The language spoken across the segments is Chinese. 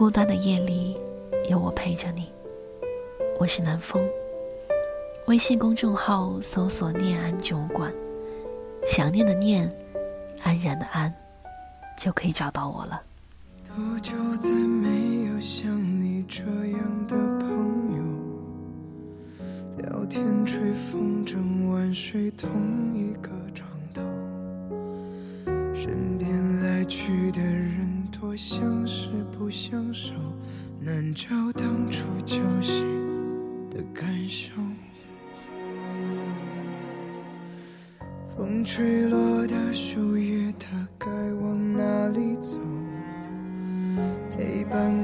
孤单的夜里，有我陪着你。我是南风。微信公众号搜索“念安酒馆”，想念的念，安然的安，就可以找到我了。多久再没有像你这样的朋友？聊天吹风筝晚睡同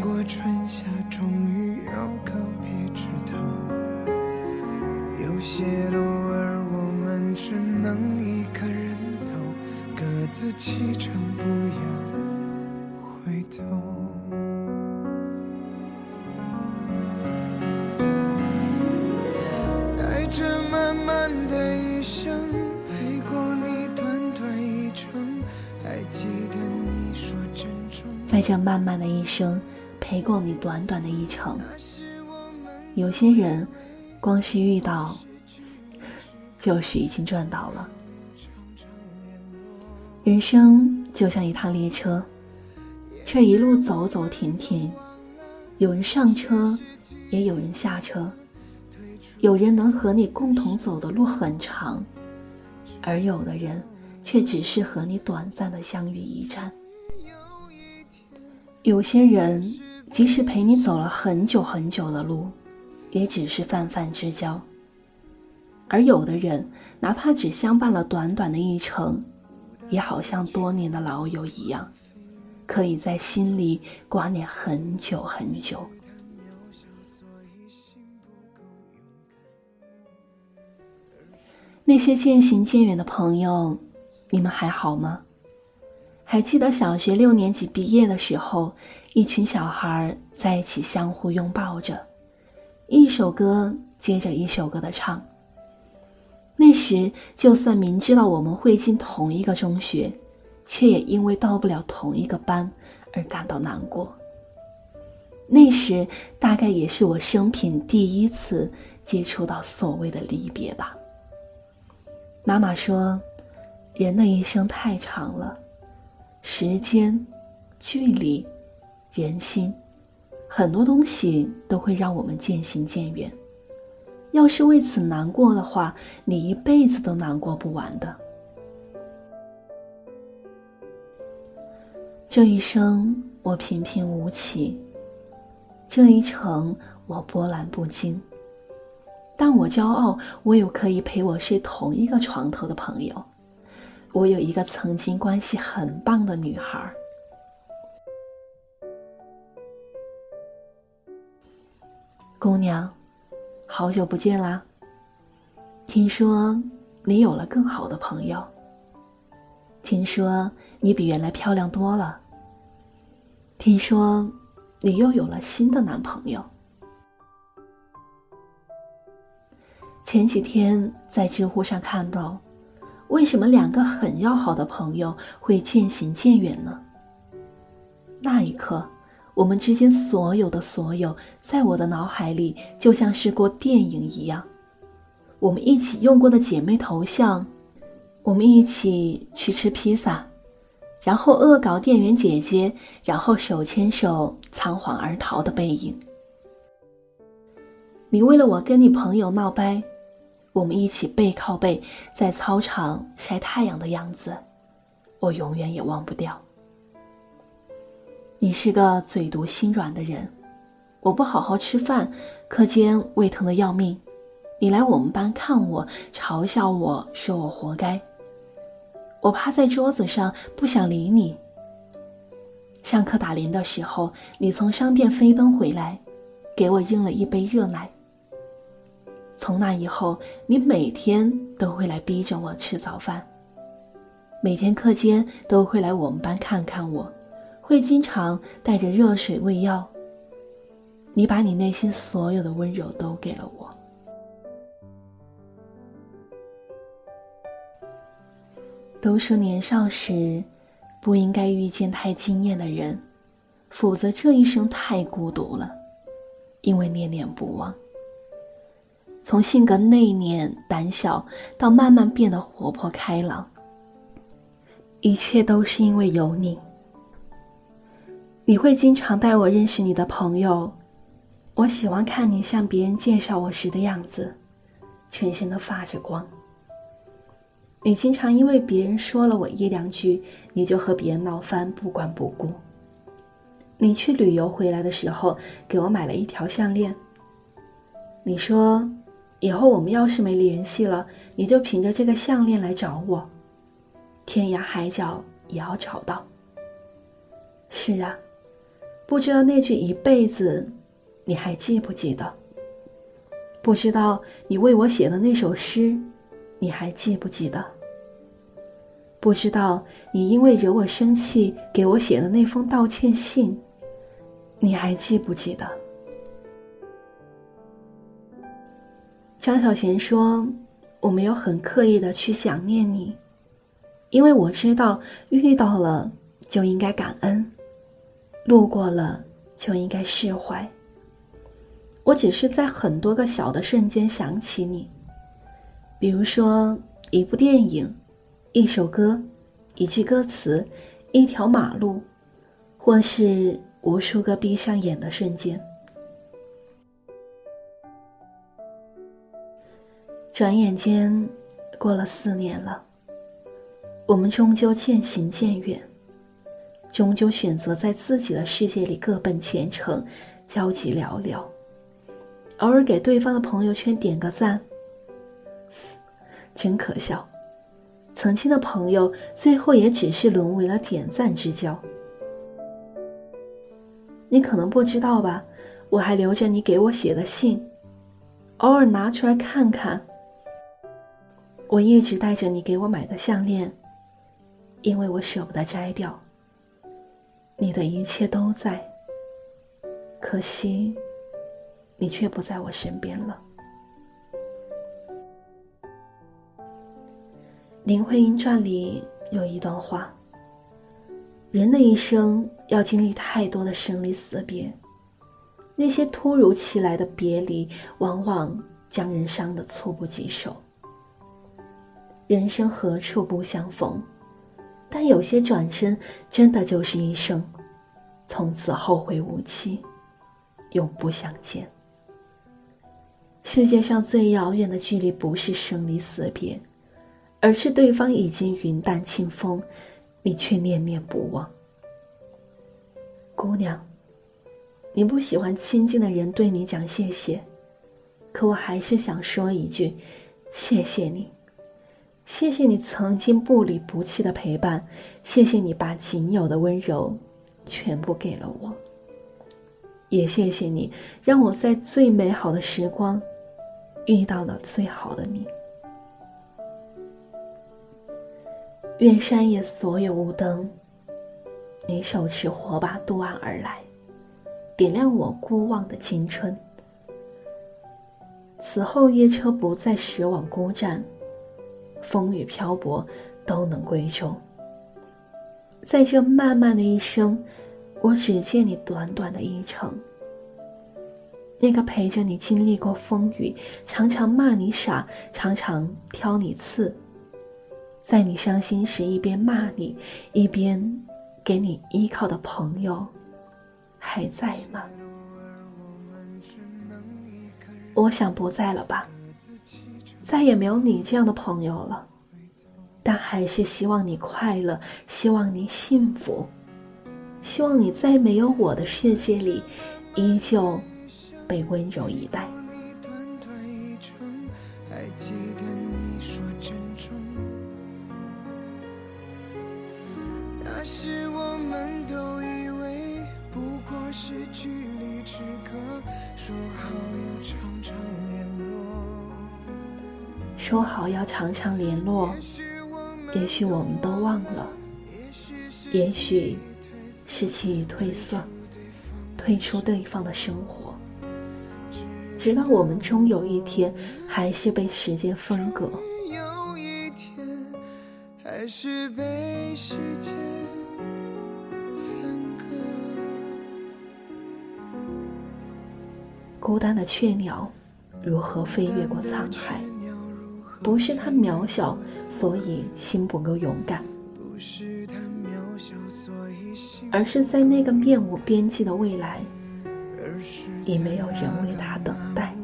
过春夏，终于要告别枝头。有些路儿我们只能一个人走，各自启程，不要回头。在这漫漫的一生，陪过你短短一程，还记得你说珍重。在这漫漫的一生，陪过你短短的一程。有些人，光是遇到，就是已经赚到了。人生就像一趟列车，这一路走走停停，有人上车，也有人下车。有人能和你共同走的路很长，而有的人却只是和你短暂的相遇一站。有些人即使陪你走了很久很久的路，也只是泛泛之交；而有的人哪怕只相伴了短短的一程，也好像多年的老友一样，可以在心里挂念很久很久。那些渐行渐远的朋友，你们还好吗？还记得小学六年级毕业的时候，一群小孩在一起相互拥抱着，一首歌接着一首歌的唱。那时，就算明知道我们会进同一个中学，却也因为到不了同一个班而感到难过。那时，大概也是我生平第一次接触到所谓的离别吧。妈妈说：“人的一生太长了，时间、距离、人心，很多东西都会让我们渐行渐远。要是为此难过的话，你一辈子都难过不完的。这一生我平平无奇，这一程我波澜不惊。”但我骄傲，我有可以陪我睡同一个床头的朋友，我有一个曾经关系很棒的女孩。姑娘，好久不见啦！听说你有了更好的朋友，听说你比原来漂亮多了，听说你又有了新的男朋友。前几天在知乎上看到，为什么两个很要好的朋友会渐行渐远呢？那一刻，我们之间所有的所有，在我的脑海里就像是过电影一样。我们一起用过的姐妹头像，我们一起去吃披萨，然后恶搞店员姐姐，然后手牵手仓皇而逃的背影。你为了我跟你朋友闹掰。我们一起背靠背在操场晒太阳的样子，我永远也忘不掉。你是个嘴毒心软的人，我不好好吃饭，课间胃疼的要命，你来我们班看我，嘲笑我说我活该。我趴在桌子上不想理你。上课打铃的时候，你从商店飞奔回来，给我应了一杯热奶。从那以后，你每天都会来逼着我吃早饭，每天课间都会来我们班看看我，会经常带着热水喂药。你把你内心所有的温柔都给了我。都说年少时不应该遇见太惊艳的人，否则这一生太孤独了，因为念念不忘。从性格内敛、胆小，到慢慢变得活泼开朗，一切都是因为有你。你会经常带我认识你的朋友，我喜欢看你向别人介绍我时的样子，全身都发着光。你经常因为别人说了我一两句，你就和别人闹翻，不管不顾。你去旅游回来的时候，给我买了一条项链。你说，以后我们要是没联系了，你就凭着这个项链来找我，天涯海角也要找到。是啊。不知道那句一辈子，你还记不记得？不知道你为我写的那首诗，你还记不记得？不知道你因为惹我生气给我写的那封道歉信，你还记不记得？张小娴说：“我没有很刻意的去想念你，因为我知道遇到了就应该感恩。”路过了就应该释怀。我只是在很多个小的瞬间想起你，比如说一部电影、一首歌、一句歌词、一条马路，或是无数个闭上眼的瞬间。转眼间过了四年了，我们终究渐行渐远。终究选择在自己的世界里各奔前程，交集寥寥。偶尔给对方的朋友圈点个赞，真可笑。曾经的朋友，最后也只是沦为了点赞之交。你可能不知道吧？我还留着你给我写的信，偶尔拿出来看看。我一直带着你给我买的项链，因为我舍不得摘掉。你的一切都在，可惜，你却不在我身边了。林徽因传里有一段话：人的一生要经历太多的生离死别，那些突如其来的别离，往往将人伤得猝不及手。人生何处不相逢？但有些转身，真的就是一生，从此后会无期，永不相见。世界上最遥远的距离，不是生离死别，而是对方已经云淡清风，你却念念不忘。姑娘，你不喜欢亲近的人对你讲谢谢，可我还是想说一句，谢谢你。谢谢你曾经不离不弃的陪伴，谢谢你把仅有的温柔全部给了我，也谢谢你让我在最美好的时光遇到了最好的你。愿山野所有无灯，你手持火把渡岸而来，点亮我孤望的青春。此后夜车不再驶往孤站。风雨漂泊，都能归舟。在这漫漫的一生，我只见你短短的一程。那个陪着你经历过风雨，常常骂你傻，常常挑你刺，在你伤心时一边骂你，一边给你依靠的朋友，还在吗？我想不在了吧。再也没有你这样的朋友了，但还是希望你快乐，希望你幸福，希望你在没有我的世界里，依旧被温柔以待。说好要常常联络，也许我们都忘了，也许是气已褪色，退出对方的生活，直到我们终有一天还是被时间分隔。有一天还是被时间分割。孤单的雀鸟如何飞越过沧海？不是他渺小，所以心不够勇敢，而是在那个面无边际的未来，已没有人为他等待。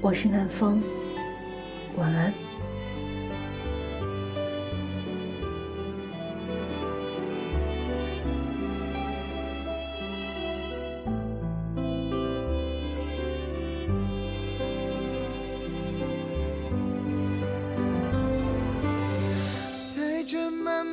我是南风，晚安。